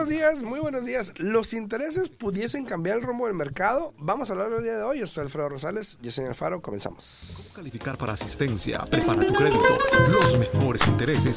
buenos días, muy buenos días. ¿Los intereses pudiesen cambiar el rumbo del mercado? Vamos a hablar el día de hoy. Yo soy Alfredo Rosales, yo soy Alfaro, comenzamos. ¿Cómo calificar para asistencia? Prepara tu crédito. Los mejores intereses.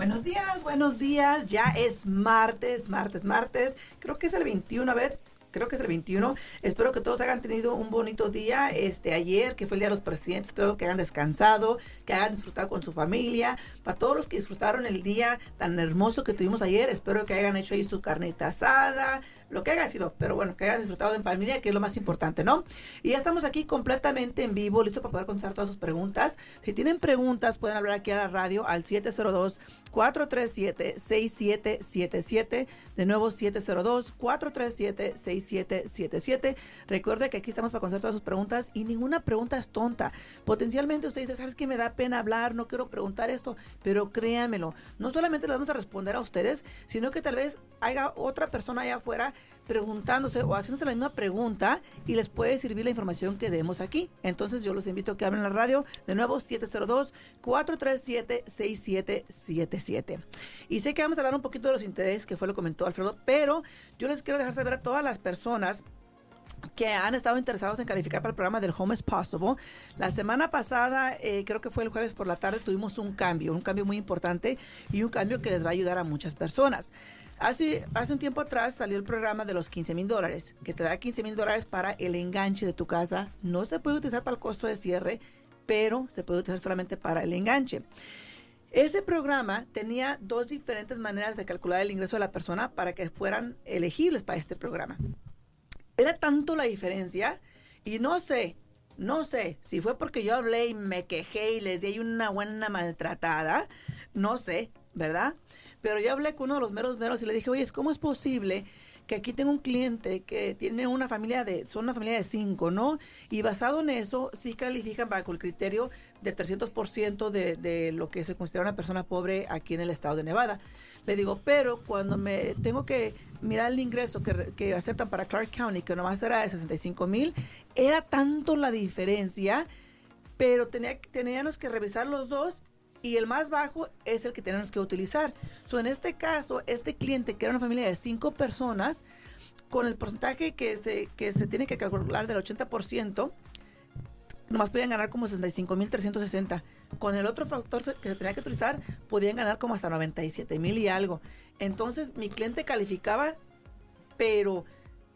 Buenos días, buenos días. Ya es martes, martes, martes. Creo que es el 21. A ver, creo que es el 21. Espero que todos hayan tenido un bonito día este ayer, que fue el Día de los Presidentes. Espero que hayan descansado, que hayan disfrutado con su familia. Para todos los que disfrutaron el día tan hermoso que tuvimos ayer, espero que hayan hecho ahí su carnita asada, lo que haya sido, pero bueno, que hayan disfrutado en familia, que es lo más importante, ¿no? Y ya estamos aquí completamente en vivo, listo para poder contestar todas sus preguntas. Si tienen preguntas, pueden hablar aquí a la radio al 702-437-6777. De nuevo, 702-437-6777. Recuerde que aquí estamos para contestar todas sus preguntas y ninguna pregunta es tonta. Potencialmente usted dice, ¿sabes qué? Me da pena hablar, no quiero preguntar esto, pero créanmelo, no solamente le vamos a responder a ustedes, sino que tal vez haya otra persona allá afuera preguntándose o haciéndose la misma pregunta y les puede servir la información que demos aquí. Entonces yo los invito a que hablen en la radio de nuevo 702-437-6777. Y sé que vamos a hablar un poquito de los intereses, que fue lo que comentó Alfredo, pero yo les quiero dejar saber a todas las personas que han estado interesados en calificar para el programa del Home is Possible. La semana pasada, eh, creo que fue el jueves por la tarde, tuvimos un cambio, un cambio muy importante y un cambio que les va a ayudar a muchas personas. Hace, hace un tiempo atrás salió el programa de los 15 mil dólares, que te da 15 mil dólares para el enganche de tu casa. No se puede utilizar para el costo de cierre, pero se puede utilizar solamente para el enganche. Ese programa tenía dos diferentes maneras de calcular el ingreso de la persona para que fueran elegibles para este programa. Era tanto la diferencia y no sé, no sé si fue porque yo hablé y me quejé y les di una buena maltratada, no sé, ¿verdad? Pero yo hablé con uno de los meros meros y le dije, oye, ¿cómo es posible que aquí tengo un cliente que tiene una familia de, son una familia de cinco, ¿no? Y basado en eso, sí califican bajo el criterio de 300% de, de lo que se considera una persona pobre aquí en el estado de Nevada. Le digo, pero cuando me tengo que mirar el ingreso que, que aceptan para Clark County, que nomás era de 65 mil, era tanto la diferencia, pero tenía, teníamos que revisar los dos y el más bajo es el que tenemos que utilizar. So, en este caso, este cliente, que era una familia de cinco personas, con el porcentaje que se, que se tiene que calcular del 80%, nomás podían ganar como 65.360. Con el otro factor que se tenía que utilizar, podían ganar como hasta 97 mil y algo. Entonces, mi cliente calificaba, pero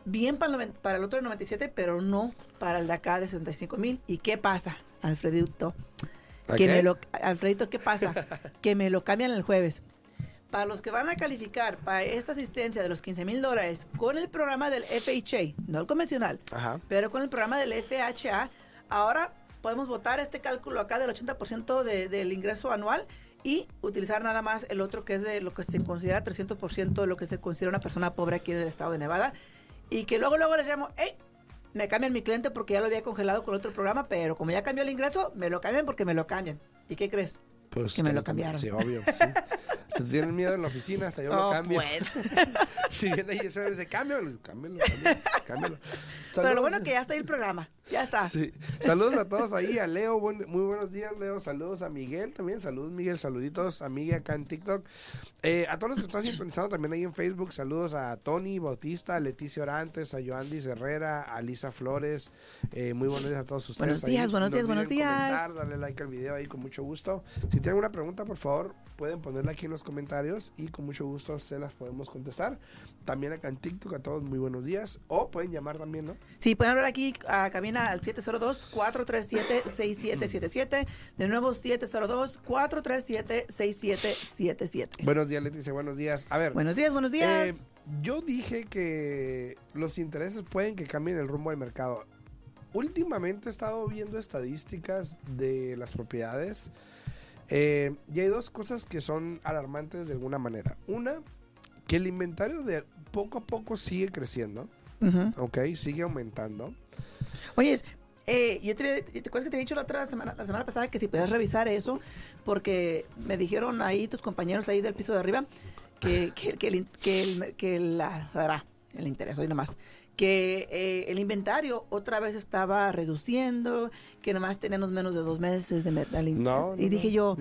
bien para el, para el otro de 97, pero no para el de acá de 65 mil. ¿Y qué pasa, Alfredito? Que me lo, Alfredito, ¿qué pasa? que me lo cambian el jueves. Para los que van a calificar para esta asistencia de los 15 mil dólares con el programa del FHA, no el convencional, Ajá. pero con el programa del FHA, ahora podemos votar este cálculo acá del 80% de, del ingreso anual y utilizar nada más el otro que es de lo que se considera 300% de lo que se considera una persona pobre aquí en el estado de Nevada. Y que luego, luego les llamo, hey, me cambian mi cliente porque ya lo había congelado con otro programa, pero como ya cambió el ingreso, me lo cambian porque me lo cambian. ¿Y qué crees? Pues, que me lo cambiaron. Sí, obvio. sí. Te tienen miedo en la oficina, hasta yo lo Oh, cambio. pues. si viene ahí ese dice, cámbialo, cámbialo, cámbialo. Pero lo bueno que ya está ahí el programa. Ya está. Sí. Saludos a todos ahí, a Leo, buen- muy buenos días, Leo. Saludos a Miguel también, saludos Miguel, saluditos a Miguel acá en TikTok. Eh, a todos los que están sintonizando también ahí en Facebook, saludos a Tony Bautista, a Leticia Orantes, a Joandis Herrera, a Lisa Flores. Eh, muy buenos días a todos ustedes. Buenos ahí. días, buenos No días, buenos días. comentar, darle like al video ahí con mucho gusto. Si tienen alguna pregunta, por favor, pueden ponerla aquí en los comentarios y con mucho gusto se las podemos contestar. También acá en TikTok, a todos muy buenos días. O pueden llamar también, ¿no? Sí, pueden hablar aquí a cabina al 702-437-6777. De nuevo, 702-437-6777. Buenos días, Leticia, buenos días. A ver, Buenos días, buenos días. eh, yo dije que los intereses pueden que cambien el rumbo del mercado. Últimamente he estado viendo estadísticas de las propiedades eh, y hay dos cosas que son alarmantes de alguna manera. Una, que el inventario de poco a poco sigue creciendo, Ujú. ¿ok? Sigue aumentando. Oye, Eh, yo te, te acuerdas que te he dicho la otra semana, la semana pasada que si puedes revisar eso, porque me dijeron ahí tus compañeros ahí del piso de arriba que, que, que, el, que, el, que la, dará el interés, hoy nomás, que eh, el inventario otra vez estaba reduciendo, que nomás tenemos menos de dos meses de metal. No, y dije yo,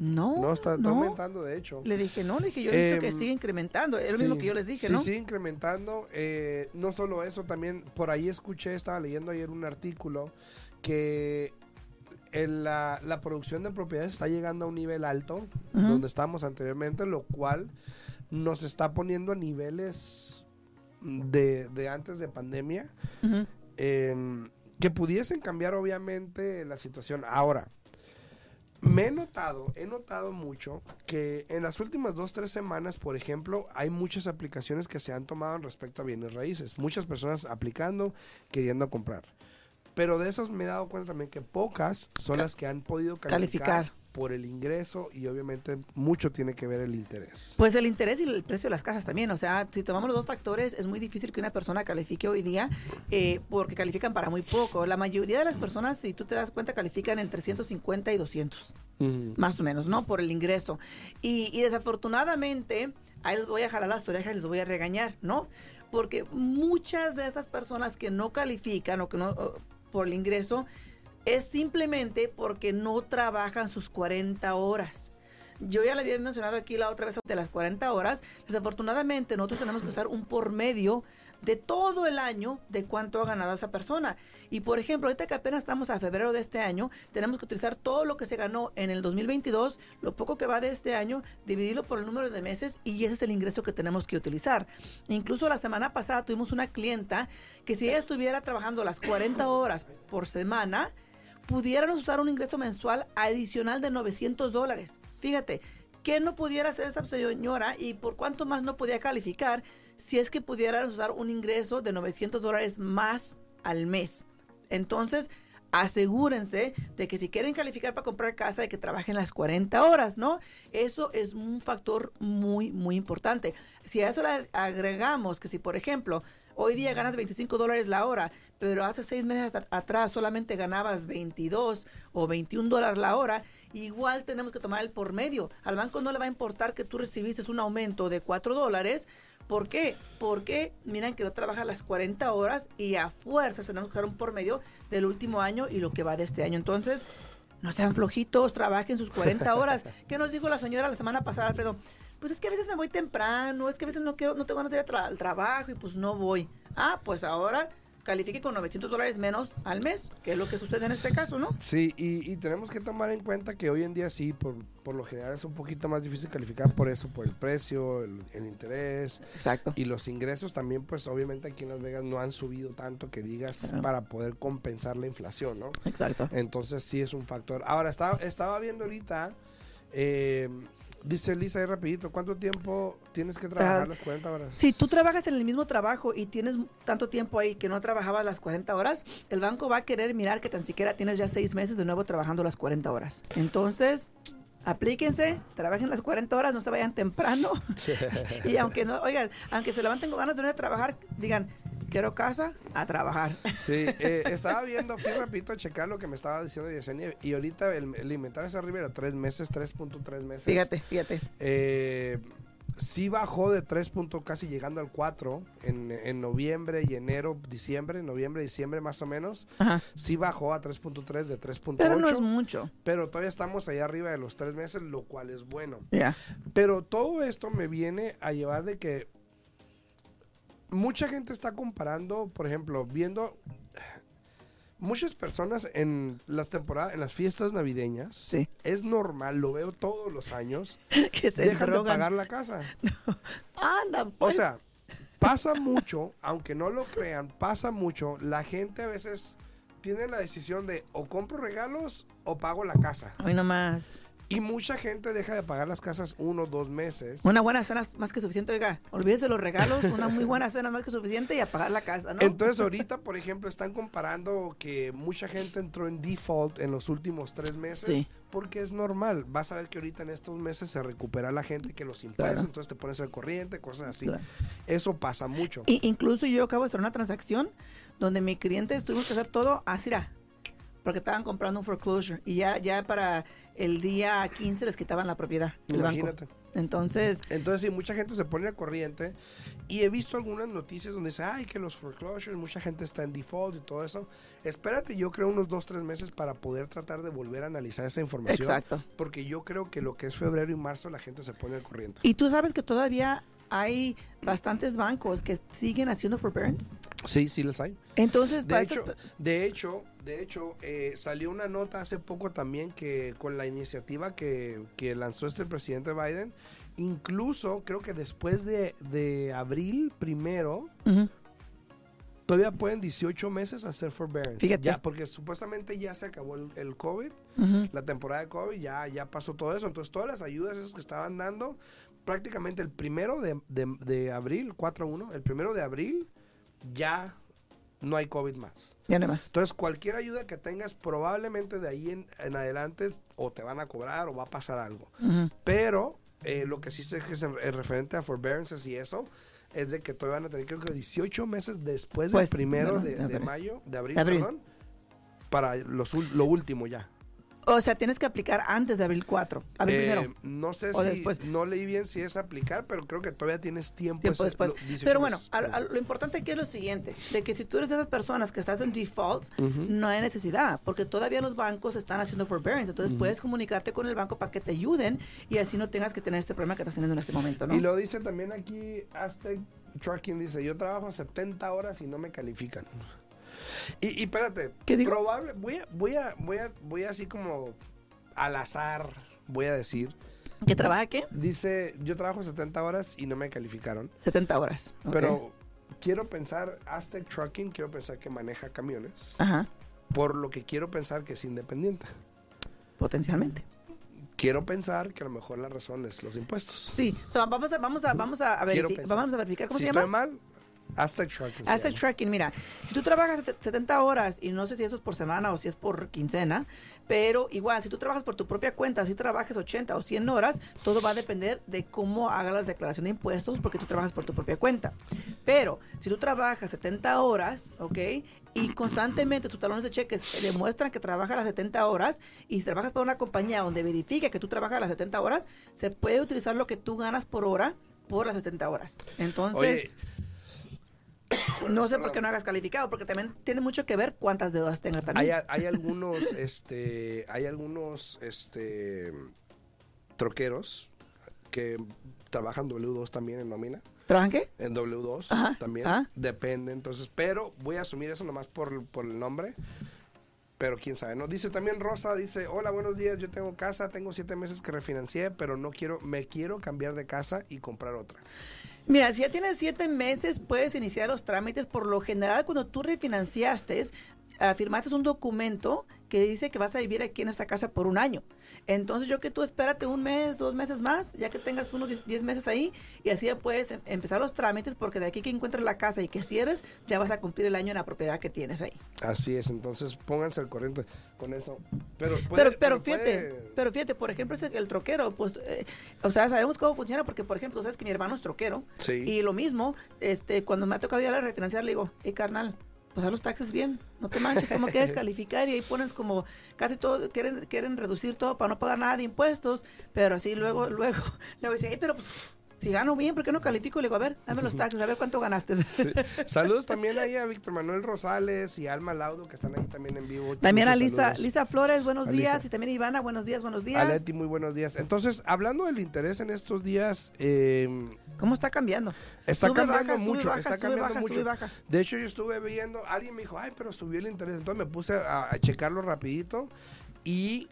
no. no, No, está, aumentando, de hecho. Le dije, no, le dije, yo he visto que Em, sigue incrementando. Es lo Sí, mismo que yo les dije, sí, ¿no? sigue incrementando. eh, no solo eso, también por ahí escuché, estaba leyendo ayer un artículo que en la, la producción de propiedades está llegando a un nivel alto, donde estábamos anteriormente, lo cual nos está poniendo a niveles de, de antes de pandemia em, que pudiesen cambiar obviamente la situación. Ahora, me he notado, he notado mucho que en las últimas dos, tres semanas, por ejemplo, hay muchas aplicaciones que se han tomado respecto a bienes raíces. Muchas personas aplicando, queriendo comprar. Pero de esas me he dado cuenta también que pocas son las que han podido calificar, Calificar. Por el ingreso y obviamente mucho tiene que ver el interés. Pues el interés y el precio de las casas también. O sea, si tomamos los dos factores, es muy difícil que una persona califique hoy día eh, porque califican para muy poco. La mayoría de las personas, si tú te das cuenta, califican entre 150 y 200, Ujú. más o menos, ¿no? Por el ingreso. Y, y desafortunadamente, ahí les voy a jalar las orejas y les voy a regañar, ¿no? Porque muchas de estas personas que no califican o que no o, por el ingreso es simplemente porque no trabajan sus 40 horas. Yo ya le había mencionado aquí la otra vez de las 40 horas. Desafortunadamente, nosotros tenemos que usar un por medio de todo el año de cuánto ha ganado esa persona. Y por ejemplo, ahorita que apenas estamos a febrero de este año, tenemos que utilizar todo lo que se ganó en el 2022, lo poco que va de este año, dividirlo por el número de meses y ese es el ingreso que tenemos que utilizar. Incluso la semana pasada tuvimos una clienta que si ella estuviera trabajando las 40 horas por semana, pudiéramos usar un ingreso mensual adicional de 900 dólares. Fíjate, ¿qué no pudiera hacer esta señora y por cuánto más no podía calificar si es que pudieran usar un ingreso de 900 dólares más al mes? Entonces, asegúrense de que si quieren calificar para comprar casa, de que trabajen las 40 horas, ¿no? Eso es un factor muy, muy importante. Si a eso le agregamos que si, por ejemplo, hoy día ganas 25 dólares la hora, pero hace seis meses at- atrás solamente ganabas 22 o 21 dólares la hora, igual tenemos que tomar el por medio. Al banco no le va a importar que tú recibiste un aumento de 4 dólares. ¿Por qué? Porque miran que no trabajas las 40 horas y a fuerzas tenemos que usar un por medio del último año y lo que va de este año. Entonces, no sean flojitos, trabajen sus 40 horas. ¿Qué nos dijo la señora la semana pasada, Alfredo? Pues es que a veces me voy temprano, es que a veces no quiero, no tengo ganas de ir tra- al trabajo y pues no voy. Ah, pues ahora califique con 900 dólares menos al mes, que es lo que sucede en este caso, ¿no? Sí, y, y tenemos que tomar en cuenta que hoy en día sí, por, por lo general es un poquito más difícil calificar por eso, por el precio, el, el interés Exacto. y los ingresos también, pues obviamente aquí en Las Vegas no han subido tanto que digas Claro. para poder compensar la inflación, ¿no? Exacto. Entonces sí es un factor. Ahora, estaba, estaba viendo ahorita, eh, dice Lisa ahí rapidito, ¿cuánto tiempo tienes que trabajar las 40 horas? Si tú trabajas en el mismo trabajo y tienes tanto tiempo ahí que no trabajabas las 40 horas, el banco va a querer mirar que tan siquiera tienes ya seis meses de nuevo trabajando las 40 horas. Entonces, aplíquense, trabajen las 40 horas, no se vayan temprano. y aunque no, oigan, aunque se levanten con ganas de no ir a trabajar, digan, quiero casa, a trabajar. Sí, eh, estaba viendo, fui rapidito a checar lo que me estaba diciendo Yesenia y ahorita el, el inventario está arriba de tres meses, 3.3 meses. Fíjate, fíjate. Eh, sí bajó de 3 puntos casi llegando al 4 en, en noviembre y enero, diciembre, noviembre, diciembre más o menos. Ajá. Sí bajó a 3.3 de 3.8. Pero no es mucho. pero todavía estamos allá arriba de los 3 meses, lo cual es bueno. Ya. Pero todo esto me viene a llevar de que mucha gente está comparando, por ejemplo, viendo muchas personas en las temporadas, en las fiestas navideñas. Sí. Es normal, lo veo todos los años. que se dejan de drogan. pagar la casa. Anda, O pues. sea, pasa mucho, aunque no lo crean, pasa mucho. La gente a veces tiene la decisión de o compro regalos o pago la casa. Hoy nomás. Y mucha gente deja de pagar las casas uno o dos meses. Una buena cena es más que suficiente, oiga. Olvídese los regalos, una muy buena cena es más que suficiente y a pagar la casa, ¿no? Entonces ahorita, por ejemplo, están comparando que mucha gente entró en default en los últimos tres meses Sí. porque es normal. Vas a ver que ahorita en estos meses se recupera la gente que los impuestos, Claro. entonces te pones al corriente, cosas así. Claro. Eso pasa mucho. Y incluso yo acabo de hacer una transacción donde mi cliente tuvimos que hacer todo así, porque estaban comprando un foreclosure y ya, ya para el día 15 les quitaban la propiedad banco. Imagínate. Entonces, Entonces, sí, mucha gente se pone al corriente y he visto algunas noticias donde dice, ay, que los foreclosures, mucha gente está en default y todo eso. Espérate, yo creo unos dos, tres meses para poder tratar de volver a analizar esa información. Exacto. Porque yo creo que lo que es febrero y marzo la gente se pone al corriente. y tú sabes que todavía hay bastantes bancos que siguen haciendo forbearance. Sí, sí les hay. Entonces, De hecho, esas- de hecho, de hecho eh, salió una nota hace poco también que con la iniciativa que, que lanzó este presidente Biden, incluso creo que después de, de abril primero, Ujú. todavía pueden 18 meses hacer forbearance. Fíjate. Ya, porque supuestamente ya se acabó el, el COVID, Ujú. la temporada de COVID, ya, ya pasó todo eso. Entonces, todas las ayudas esas que estaban dando, prácticamente el primero de, de, de abril, 4-1, el primero de abril, ya no hay COVID más. ya no más. Entonces, cualquier ayuda que tengas, probablemente de ahí en, en adelante o te van a cobrar o va a pasar algo. Pero eh, lo que sí sé que es en, en referente a forbearances y eso, es de que todavía van a tener creo que 18 meses después Pues, del primero bueno, de, de mayo, de abril, De abril. perdón, para los lo último ya. O sea, tienes que aplicar antes de abril 4. Abril Eh, primero. No sé O si, después. no leí bien si es aplicar, pero creo que todavía tienes tiempo. tiempo después. lo- 18 Pero bueno, a- lo importante aquí es lo siguiente, de que si tú eres de esas personas que estás en default, no hay necesidad, porque todavía los bancos están haciendo forbearance, entonces puedes comunicarte con el banco para que te ayuden y así no tengas que tener este problema que estás teniendo en este momento, ¿no? Y lo dice también aquí Aztec Trucking, dice, yo trabajo 70 horas y no me califican. Y, y espérate, ¿Qué digo? probable, voy a, voy a, voy a, voy a así como al azar, voy a decir, ¿Que trabaja qué? dice, yo trabajo 70 horas y no me calificaron, 70 horas. ok. pero quiero pensar, Aztec Trucking, quiero pensar que maneja camiones, Ajá, por lo que quiero pensar que es independiente. potencialmente. Quiero pensar que a lo mejor la razón es los impuestos. Sí, so, vamos a, vamos a, vamos a, verifi- vamos a verificar, ¿cómo si se estoy llama? mal, Aztec Trucking. Aztec llama. Tracking, mira, si tú trabajas set- 70 horas y no sé si eso es por semana o si es por quincena, pero igual, si tú trabajas por tu propia cuenta, si trabajas 80 o 100 horas, todo va a depender de cómo hagas la declaración de impuestos porque tú trabajas por tu propia cuenta. Pero si tú trabajas 70 horas, ¿ok? Y constantemente tus talones de cheques demuestran que trabajas las 70 horas y si trabajas para una compañía donde verifique que tú trabajas las 70 horas, se puede utilizar lo que tú ganas por hora por las 70 horas. Entonces... No sé por qué no hagas calificado, porque también tiene mucho que ver cuántas deudas tengas hay, también. a- hay algunos, este, hay algunos, este, troqueros que trabajan W2 también en nómina. ¿Trabajan qué? En W2 Ajá, también. ajá. Depende, entonces, pero voy a asumir eso nomás por, por el nombre. Pero quién sabe, ¿no? Dice también Rosa, dice, hola, buenos días, yo tengo casa, tengo siete meses que refinancié, pero no quiero, me quiero cambiar de casa y comprar otra. Mira, si ya tienes siete meses, puedes iniciar los trámites. Por lo general, cuando tú refinanciaste, firmaste un documento que dice que vas a vivir aquí en esta casa por un año. Entonces, yo que tú espérate un mes, dos meses más, ya que tengas unos 10 10 meses ahí, y así ya puedes em- empezar los trámites, porque de aquí que encuentres la casa y que cierres, ya vas a cumplir el año en la propiedad que tienes ahí. Así es, entonces pónganse al corriente con eso. Pero, puede- pero, pero fíjate, puede- pero fíjate, por ejemplo, el troquero, pues, eh, o sea, sabemos cómo funciona, porque, por ejemplo, sabes que mi hermano es troquero, Sí. y lo mismo, este, cuando me ha tocado ir a la refinanciar, le digo, hey, carnal, pues haz los taxes bien, no te manches, como quieres calificar, y ahí pones como, casi todo, quieren, quieren reducir todo para no pagar nada de impuestos, pero así luego, luego, luego dicen, pero pues, si gano bien, ¿por qué no califico? Le digo, a ver, dame los taxes, a ver cuánto ganaste. Sí. Saludos también ahí a Víctor Manuel Rosales y Alma Laudo que están ahí también en vivo. También a Lisa, saludos. Lisa Flores, buenos A días, Lisa. y también Ivana, buenos días, buenos A días. Leti, muy buenos días. Entonces, hablando del interés en estos días, eh, ¿Cómo está cambiando? está Sube, cambiando baja, mucho. baja, está cambiando baja, mucho. baja. De hecho, yo estuve viendo, alguien me dijo, ay, pero subió el interés. Entonces me puse a, a checarlo rapidito y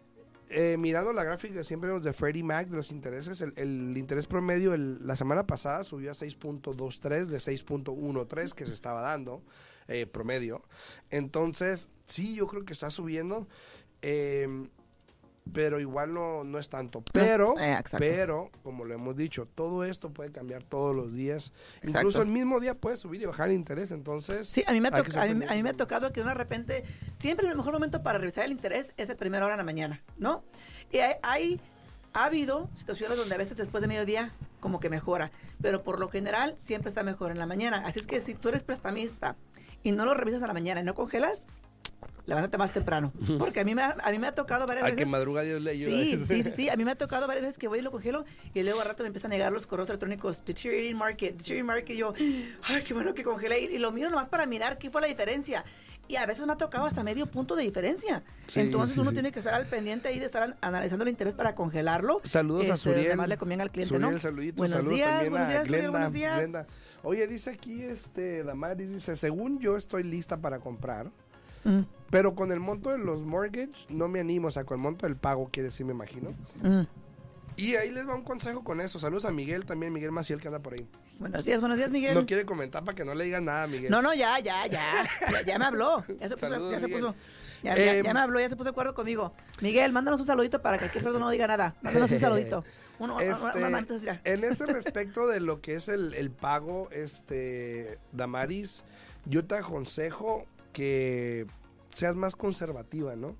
eh, mirando la gráfica siempre de Freddie Mac de los intereses, el, el interés promedio el- la semana pasada subió a 6.23 de 6.13 que se estaba dando eh, promedio. Entonces, sí, yo creo que está subiendo. eh, pero igual no, no es tanto. Pero, eh, pero, como lo hemos dicho, todo esto puede cambiar todos los días. Exacto. Incluso el mismo día puede subir y bajar el interés. Entonces, Sí, a mí, me ha ser a, mí, a mí me ha tocado que de repente, siempre el mejor momento para revisar el interés es a primera hora de la mañana, ¿no? Y hay, hay- ha habido situaciones donde a veces después de mediodía como que mejora, pero por lo general siempre está mejor en la mañana. Así es que si tú eres prestamista y no lo revisas a la mañana y no congelas, levántate más temprano. Porque a mí me ha, a mí me ha tocado varias Al veces. que madruga Dios le ayuda. Sí, sí, sí, sí. A mí me ha tocado varias veces que voy y lo congelo y luego al rato me empiezan a llegar los correos electrónicos Deteriorating Market, Deteriorating Market. Y yo, ay, qué bueno que congelé. Y, y lo miro nomás para mirar qué fue la diferencia. Y a veces me ha tocado hasta medio punto de diferencia. Sí, Entonces sí, uno tiene que estar al pendiente ahí de estar an- analizando el interés para congelarlo. Saludos a Este, donde Suriel. más le conviene al cliente, Suriel, ¿no? saluditos. Buenos días, buenos a días, Suriel, Glenda, buenos días. Glenda. Oye, dice aquí, este, Damaris, dice, según yo estoy lista para comprar, Mm, pero con el monto de los mortgage no me animo, o sea, con el monto del pago, quiere decir, me imagino. mm. Y ahí les va un consejo con eso. Saludos a Miguel también, Miguel Maciel que anda por ahí. Buenos días, buenos días, Miguel. No quiere comentar para que no le digan nada, Miguel. No, no, ya, ya, ya. Ya, ya me habló. Ya se puso. Saludos, ya, se puso ya, Eh, ya me habló, ya se puso de acuerdo conmigo. Miguel, mándanos un saludito para que aquí Alfredo no diga nada. Mándanos un saludito. Uno, una- Este, una en ese respecto de lo que es el, el pago, este, Damaris, yo te aconsejo que seas más conservativa, ¿no?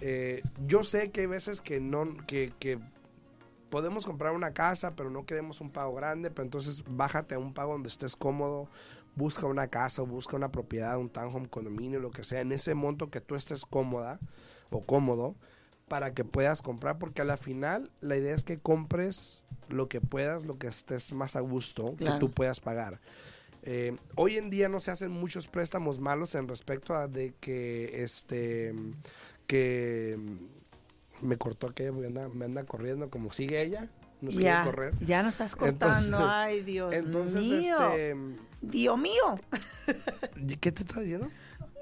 Eh, yo sé que hay veces que no, que, que podemos comprar una casa, pero no queremos un pago grande, pero entonces bájate a un pago donde estés cómodo, busca una casa, busca una propiedad, un townhome, condominio, lo que sea, en ese monto que tú estés cómoda o cómodo para que puedas comprar, porque a la final la idea es que compres lo que puedas, lo que estés más a gusto, Claro. que tú puedas pagar. Eh, hoy en día no se hacen muchos préstamos malos en respecto a de que este que me cortó aquella me anda, me anda corriendo como sigue ella no Ya, correr ya no estás cortando. Entonces- Ay, Dios entonces mío. este Dios mío. ¿qué te está diciendo?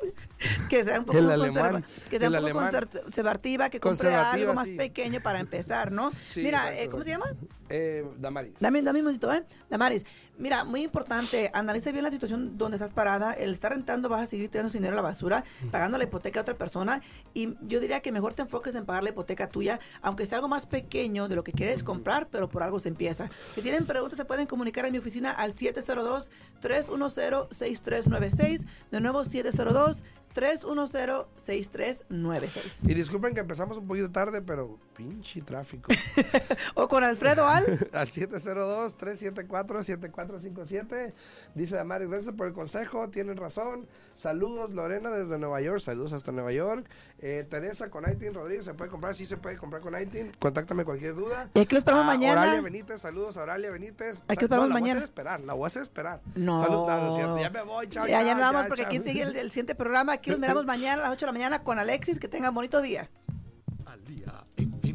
Que sea un poco, alemán, que sea un poco conservativa, que compre algo más sí. pequeño para empezar, ¿no? Sí, Mira, exacto, eh, ¿cómo se llama? Eh, Damaris. Dame, dame un minutito, ¿eh? Damaris, mira, muy importante, analice bien la situación donde estás parada. El estar rentando vas a seguir tirando dinero a la basura, pagando la hipoteca a otra persona. Y yo diría que mejor te enfoques en pagar la hipoteca tuya, aunque sea algo más pequeño de lo que quieres comprar, pero por algo se empieza. Si tienen preguntas, se pueden comunicar a mi oficina al 702-310-6396. De nuevo, 702 310-6396. Y disculpen que empezamos un poquito tarde, pero pinche tráfico. O con Alfredo Al. Al 702-374-7457. Dice Damaris, gracias por el consejo, tienen razón. Saludos, Lorena desde Nueva York. Saludos hasta Nueva York. Eh, Teresa con Aitin Rodríguez, ¿se puede comprar? Sí, se puede comprar con Aitin. Contáctame cualquier duda. Y aquí lo esperamos A mañana. Oralia Benítez, saludos a Oralia Benítez. Aquí Sa- esperamos no, la mañana. Voy a hacer esperar, la voy a hacer esperar. No. Salud, no, no es cierto, ya me voy, chao. Ya, ya chao, nos vamos ya, porque chao. aquí sigue el, el siguiente programa. Aquí nos miramos mañana a las 8 de la mañana con Alexis. Que tengan bonito día. Al día